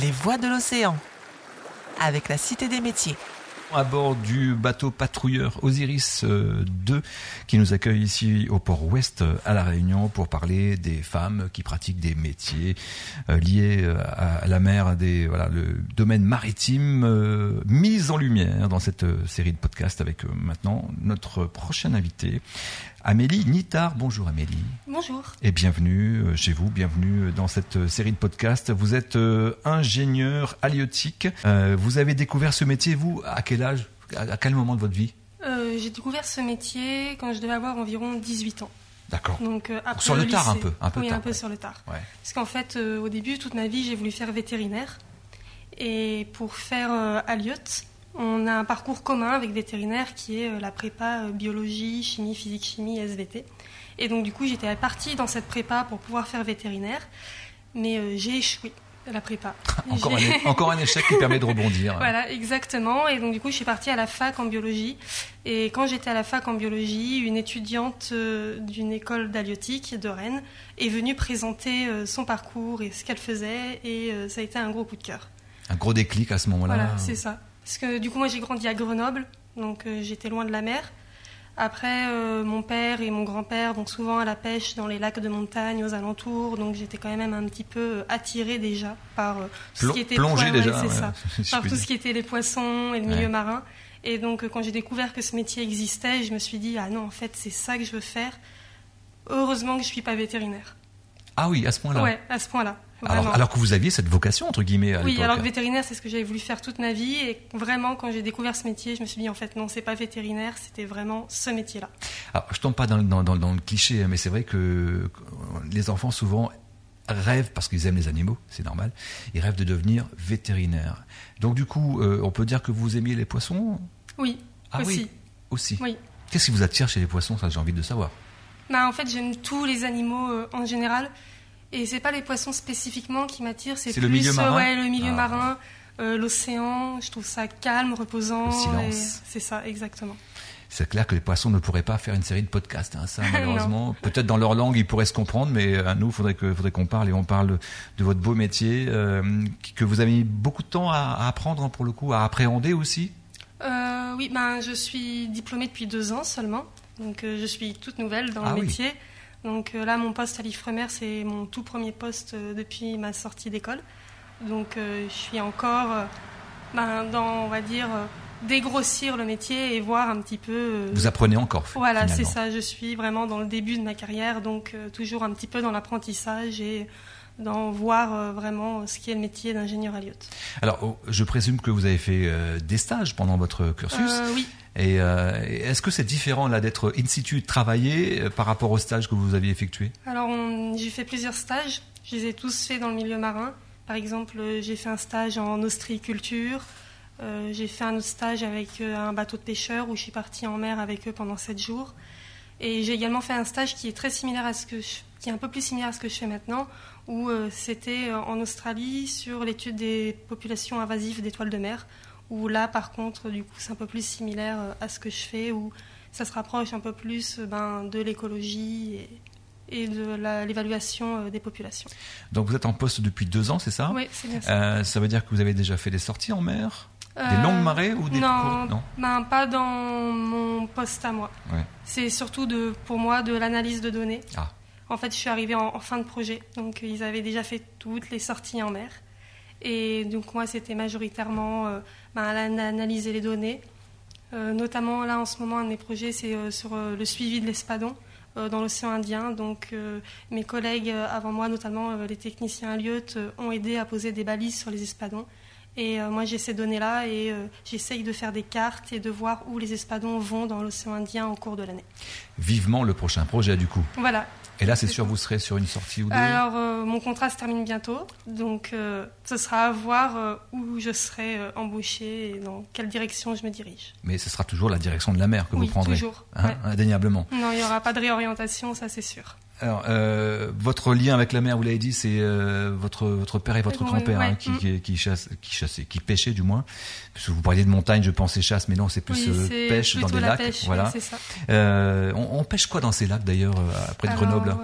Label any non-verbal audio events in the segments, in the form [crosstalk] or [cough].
Les voies de l'océan, avec la Cité des métiers. À bord du bateau patrouilleur Osiris 2 qui nous accueille ici au port ouest à La Réunion pour parler des femmes qui pratiquent des métiers euh, liés euh, à la mer, des, voilà, le domaine maritime euh, mis en lumière dans cette série de podcasts avec maintenant notre prochaine invitée. Amélie Nittard. Bonjour Amélie. Bonjour. Et bienvenue euh, chez vous, bienvenue dans cette euh, série de podcasts. Vous êtes euh, ingénieur halieutique. vous avez découvert ce métier, vous, à quel âge À quel moment de votre vie? J'ai découvert ce métier quand je devais avoir environ 18 ans. D'accord. Donc, sur le, tard un peu, un peu Oui, tard, un peu sur le tard. Parce qu'en fait, au début, toute ma vie, j'ai voulu faire vétérinaire. Et pour faire halieute, on a un parcours commun avec vétérinaire qui est euh, la prépa euh, biologie, chimie, physique, chimie, SVT. Et donc du coup, j'étais partie dans cette prépa pour pouvoir faire vétérinaire, mais euh, j'ai échoué à la prépa. [laughs] encore, un, encore, un, échec qui permet de rebondir. [laughs] voilà, exactement. Et donc du coup, je suis partie à la fac en biologie. Et quand j'étais à la fac en biologie, une étudiante d'une école d'halieutique de Rennes est venue présenter son parcours et ce qu'elle faisait, et ça a été un gros coup de cœur. Un gros déclic à ce moment-là. Voilà, c'est ça. Parce que du coup, moi, j'ai grandi à Grenoble, donc euh, j'étais loin de la mer. Après, euh, mon père et mon grand-père vont souvent à la pêche dans les lacs de montagne aux alentours, donc j'étais quand même un petit peu euh, attirée déjà par tout ce qui était plongée déjà, ça, [laughs] par tout ce qui était les poissons et le milieu marin. Et donc, quand j'ai découvert que ce métier existait, je me suis dit ah non, en fait, c'est ça que je veux faire. Heureusement que je suis pas vétérinaire. Ah oui, à ce point-là. Ouais, à ce point-là. Alors, que vous aviez cette vocation, entre guillemets, à Oui, alors que vétérinaire, c'est ce que j'avais voulu faire toute ma vie. Et vraiment, quand j'ai découvert ce métier, je me suis dit, en fait, non, c'est pas vétérinaire, c'était vraiment ce métier-là. Alors, je tombe pas dans, le cliché, hein, mais c'est vrai que les enfants, souvent, rêvent, parce qu'ils aiment les animaux, c'est normal, ils rêvent de devenir vétérinaire. Donc, du coup, euh, on peut dire que vous aimiez les poissons? Oui, ah, aussi. Oui, aussi. Oui. Qu'est-ce qui vous attire chez les poissons? Ça, j'ai envie de savoir. Bah, en fait, j'aime tous les animaux euh, en général. Et c'est pas les poissons spécifiquement qui m'attirent, c'est plus le milieu marin, ouais, le milieu ah. marin euh, l'océan. Je trouve ça calme, reposant. Le silence. C'est ça, exactement. C'est clair que les poissons ne pourraient pas faire une série de podcasts, hein, ça [laughs] malheureusement. Peut-être dans leur langue ils pourraient se comprendre, mais à nous, faudrait que faudrait qu'on parle et on parle de votre beau métier euh, que vous avez mis beaucoup de temps à, apprendre hein, pour le coup, à appréhender aussi. Euh, oui, ben je suis diplômée depuis deux ans seulement, donc je suis toute nouvelle dans le ah métier. Donc euh, là, mon poste à l'Ifremer, c'est mon tout premier poste euh, depuis ma sortie d'école. Donc euh, je suis encore ben, dans, on va dire, dégrossir le métier et voir un petit peu. Vous apprenez encore. Voilà, c'est ça. Je suis vraiment dans le début de ma carrière, donc toujours un petit peu dans l'apprentissage et dans voir vraiment ce qui est le métier d'ingénieur à Alors, oh, je présume que vous avez fait des stages pendant votre cursus. oui. Et euh, est-ce que c'est différent là d'être in situ, travailler euh, par rapport aux stages que vous aviez effectués? Alors j'ai fait plusieurs stages. Je les ai tous faits dans le milieu marin. Par exemple, euh, j'ai fait un stage en ostréiculture. j'ai fait un autre stage avec un bateau de pêcheurs où je suis partie en mer avec eux pendant 7 jours. Et j'ai également fait un stage qui est très similaire à ce que qui est un peu plus similaire à ce que je fais maintenant, où c'était en Australie sur l'étude des populations invasives d'étoiles de mer, où là, par contre, du coup, c'est un peu plus similaire euh, à ce que je fais, où ça se rapproche un peu plus euh, ben, de l'écologie et, de l'évaluation euh, des populations. Donc vous êtes en poste depuis deux ans, c'est ça? Oui, c'est bien ça. ça veut dire que vous avez déjà fait des sorties en mer? Des longues marées ou des non, non ben, pas dans mon poste à moi. C'est surtout de, pour moi de l'analyse de données. Ah. En fait, je suis arrivée en, fin de projet, donc ils avaient déjà fait toutes les sorties en mer. Et donc moi, c'était majoritairement euh, ben, analyser les données. Euh, notamment là, en ce moment, un de mes projets, c'est euh, sur le suivi de l'espadon dans l'océan Indien. Donc mes collègues avant moi, notamment les techniciens Alliot, ont aidé à poser des balises sur les espadons. Et moi, j'ai ces données-là et j'essaye de faire des cartes et de voir où les espadons vont dans l'océan Indien au cours de l'année. Vivement le prochain projet, du coup. Voilà, et là, c'est sûr, vous serez sur une sortie ou deux Alors, euh, mon contrat se termine bientôt, donc euh, ce sera à voir euh, où je serai embauché et dans quelle direction je me dirige. Mais ce sera toujours la direction de la mer que vous prendrez toujours. Hein, indéniablement. Non, il n'y aura pas de réorientation, ça c'est sûr. Alors, euh, votre lien avec la mer, vous l'avez dit, c'est euh, votre votre père et votre grand-père hein, qui, qui, qui, chasse, qui chassaient, qui pêchaient du moins. Parce que vous parliez de montagne, je pensais chasse, mais non, c'est plus euh, pêche dans des lacs. Pêche, voilà. ça. On, on, pêche quoi dans ces lacs d'ailleurs, près de Grenoble?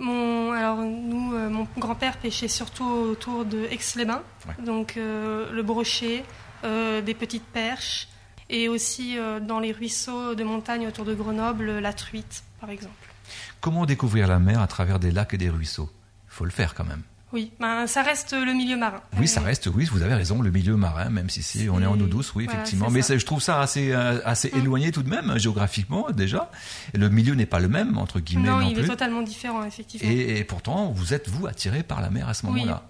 mon, alors nous, mon grand-père pêchait surtout autour de Aix-les-Bains, donc le brochet, des petites perches, et aussi dans les ruisseaux de montagne autour de Grenoble, la truite, par exemple. Comment découvrir la mer à travers des lacs et des ruisseaux? Il faut le faire quand même. Oui, ben, ça reste le milieu marin. Oui, ça reste, oui, vous avez raison, le milieu marin, même si c'est, on est en eau douce, oui, effectivement. Mais je trouve ça assez, euh, assez hum. éloigné tout de même, géographiquement, déjà. le milieu n'est pas le même, entre guillemets. Non, il est totalement différent, effectivement. Et, pourtant, vous êtes, vous, attiré par la mer à ce moment-là.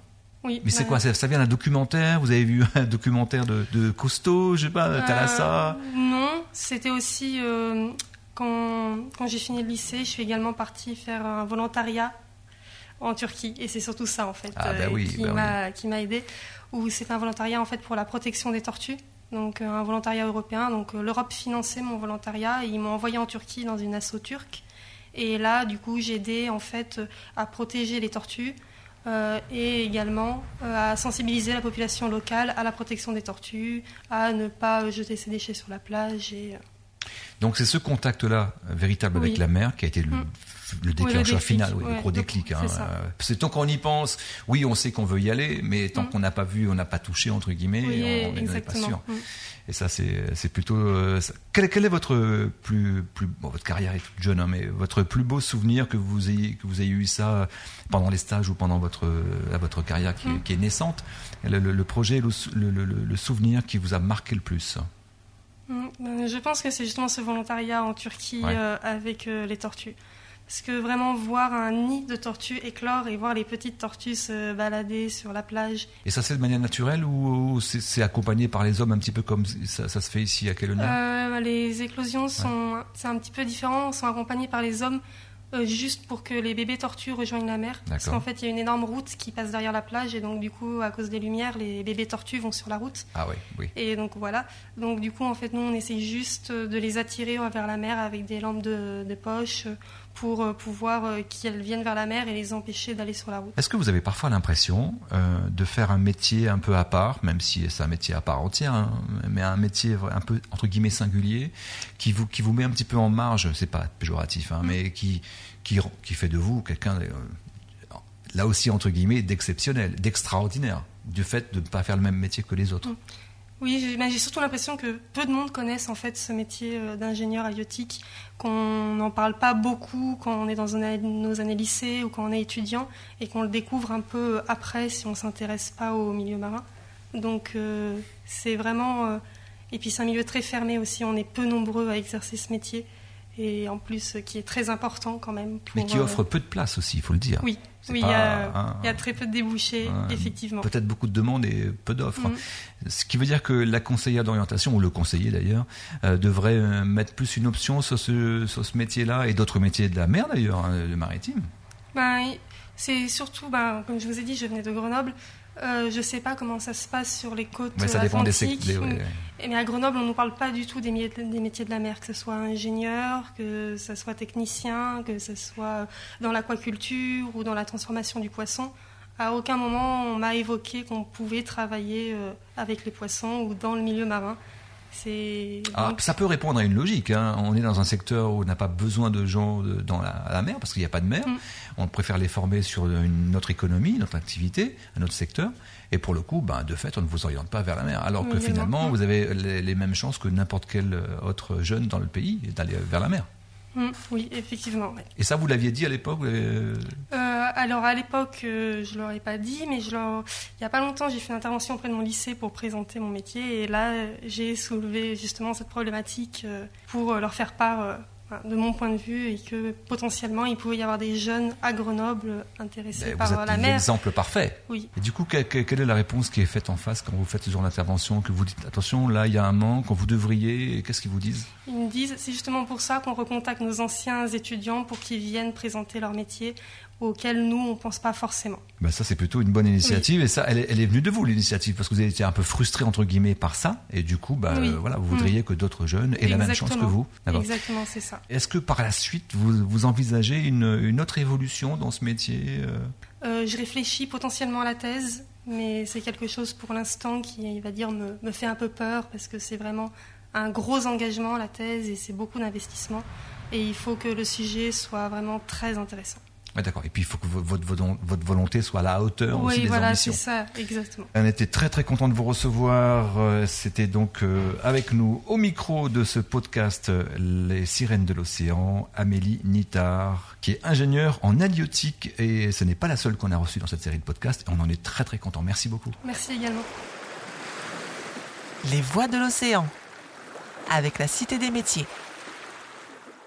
Oui. Mais c'est quoi ça, vient d'un documentaire? Vous avez vu un documentaire de, de Costaud, je sais pas, euh, Thalassa Non, c'était aussi euh, quand, quand j'ai fini le lycée, je suis également partie faire un volontariat en Turquie. Et c'est surtout ça, en fait, ah, bah euh, qui bah m'a qui m'a aidé. Où c'est un volontariat, en fait, pour la protection des tortues. Donc, euh, un volontariat européen. Donc, euh, l'Europe finançait mon volontariat et ils m'ont envoyé en Turquie dans une asso turque. Et là, du coup, j'ai aidé, en fait, à protéger les tortues. et également à sensibiliser la population locale à la protection des tortues, à ne pas jeter ses déchets sur la plage. Et, Donc c'est ce contact-là véritable avec la mer qui a été le, le déclencheur final, oui, le gros déclic. Hein. C'est tant qu'on y pense, oui, on sait qu'on veut y aller, mais tant mm. qu'on n'a pas vu, on n'a pas touché entre guillemets, on n'est pas sûr. Mm. Et ça, c'est plutôt. Euh, quel, est votre plus plus bon, votre carrière est toute jeune, hein, mais votre plus beau souvenir que vous ayez que vous ayez eu ça pendant les stages ou pendant votre votre carrière qui, est naissante, le, projet, le, le, souvenir qui vous a marqué le plus? Ben, je pense que c'est justement ce volontariat en Turquie euh, avec euh, les tortues. Parce que vraiment voir un nid de tortues éclore et voir les petites tortues se balader sur la plage. Et ça, c'est de manière naturelle ou c'est accompagné par les hommes un petit peu comme ça, se fait ici à Kelowna? Euh, Les éclosions sont, c'est un petit peu différent, sont accompagnées par les hommes euh, juste pour que les bébés tortues rejoignent la mer. Parce qu'en fait, il y a une énorme route qui passe derrière la plage et donc du coup, à cause des lumières, les bébés tortues vont sur la route. Ah oui, oui. Et donc voilà. Donc du coup, en fait, nous, on essaie juste de les attirer vers la mer avec des lampes de, de poche pour euh, pouvoir euh, qu'elles viennent vers la mer et les empêcher d'aller sur la route. Est-ce que vous avez parfois l'impression de faire un métier un peu à part, même si c'est un métier à part entière, hein, mais un métier un peu entre guillemets singulier, qui vous qui vous met un petit peu en marge, c'est pas péjoratif, hein, mm. mais qui qui, fait de vous quelqu'un, euh, là aussi entre guillemets, d'exceptionnel, d'extraordinaire, du fait de ne pas faire le même métier que les autres. Mm. Oui, j'ai surtout l'impression que peu de monde connaissent en fait ce métier euh, d'ingénieur aviatique, qu'on n'en parle pas beaucoup quand on est dans nos années lycée ou quand on est étudiant, et qu'on le découvre un peu après si on ne s'intéresse pas au milieu marin. Donc euh, c'est vraiment... et puis c'est un milieu très fermé aussi, on est peu nombreux à exercer ce métier et en plus qui est très important quand même. Mais qui offre euh, peu de place aussi, il faut le dire. Oui, oui il, y a, très peu de débouchés, effectivement. Peut-être beaucoup de demandes et peu d'offres. Mm. Ce qui veut dire que la conseillère d'orientation, ou le conseiller d'ailleurs, euh, devrait euh, mettre plus une option sur ce, sur ce métier-là et d'autres métiers de la mer d'ailleurs, hein, le maritime. Ben, c'est surtout, ben, comme je vous ai dit, je venais de Grenoble. Euh, je ne sais pas comment ça se passe sur les côtes mais ça dépend Des, Mais à Grenoble, on ne nous parle pas du tout des, des, métiers de la mer, que ce soit ingénieur, que ce soit technicien, que ce soit dans l'aquaculture ou dans la transformation du poisson. À aucun moment on m'a évoqué qu'on pouvait travailler euh, avec les poissons ou dans le milieu marin. Ah, ça peut répondre à une logique. Hein. On est dans un secteur où on n'a pas besoin de gens dans la, mer parce qu'il n'y a pas de mer. Mm. On préfère les former sur une, notre économie, notre activité, un autre secteur. Et pour le coup, ben, de fait, on ne vous oriente pas vers la mer. Alors que finalement, vous avez les, mêmes chances que n'importe quel autre jeune dans le pays d'aller vers la mer. Mm, oui, effectivement. Et ça, vous l'aviez dit à l'époque euh, Alors à l'époque, euh, je ne leur ai pas dit, mais je il n'y a pas longtemps, j'ai fait une intervention auprès de mon lycée pour présenter mon métier. Et là, j'ai soulevé justement cette problématique euh, pour leur faire part de mon point de vue, et que potentiellement il pouvait y avoir des jeunes à Grenoble intéressés par la mer. Êtes l'exemple parfait. Oui. Et du coup, quelle, est la réponse qui est faite en face quand vous faites ce genre d'intervention, que vous dites attention, là il y a un manque, quand vous devriez, qu'est-ce qu'ils vous disent? Ils me disent, c'est justement pour ça qu'on recontacte nos anciens étudiants pour qu'ils viennent présenter leur métier auxquels nous, on ne pense pas forcément. Ben ça, c'est plutôt une bonne initiative. Et ça, elle est, venue de vous, l'initiative, parce que vous avez été un peu frustré, entre guillemets, par ça. Et du coup, bah, voilà, vous voudriez mm. que d'autres jeunes aient la même chance que vous. Exactement, c'est ça. Est-ce que par la suite, vous, vous envisagez une, une autre évolution dans ce métier euh? Euh, Je réfléchis potentiellement à la thèse, mais c'est quelque chose pour l'instant qui, va dire, me, me fait un peu peur, parce que c'est vraiment un gros engagement, la thèse, et c'est beaucoup d'investissement. Et il faut que le sujet soit vraiment très intéressant. D'accord. Et puis il faut que votre, votre volonté soit à la hauteur oui, aussi des voilà, ambitions. Oui, voilà, c'est ça, exactement. On était très très content de vous recevoir. Euh, c'était donc euh, avec nous au micro de ce podcast Les Sirènes de l'Océan, Amélie Nittard, qui est ingénieure en halieutique et ce n'est pas la seule qu'on a reçue dans cette série de podcasts. On en est très très content. Merci beaucoup. Merci également. Les voix de l'océan avec la Cité des métiers.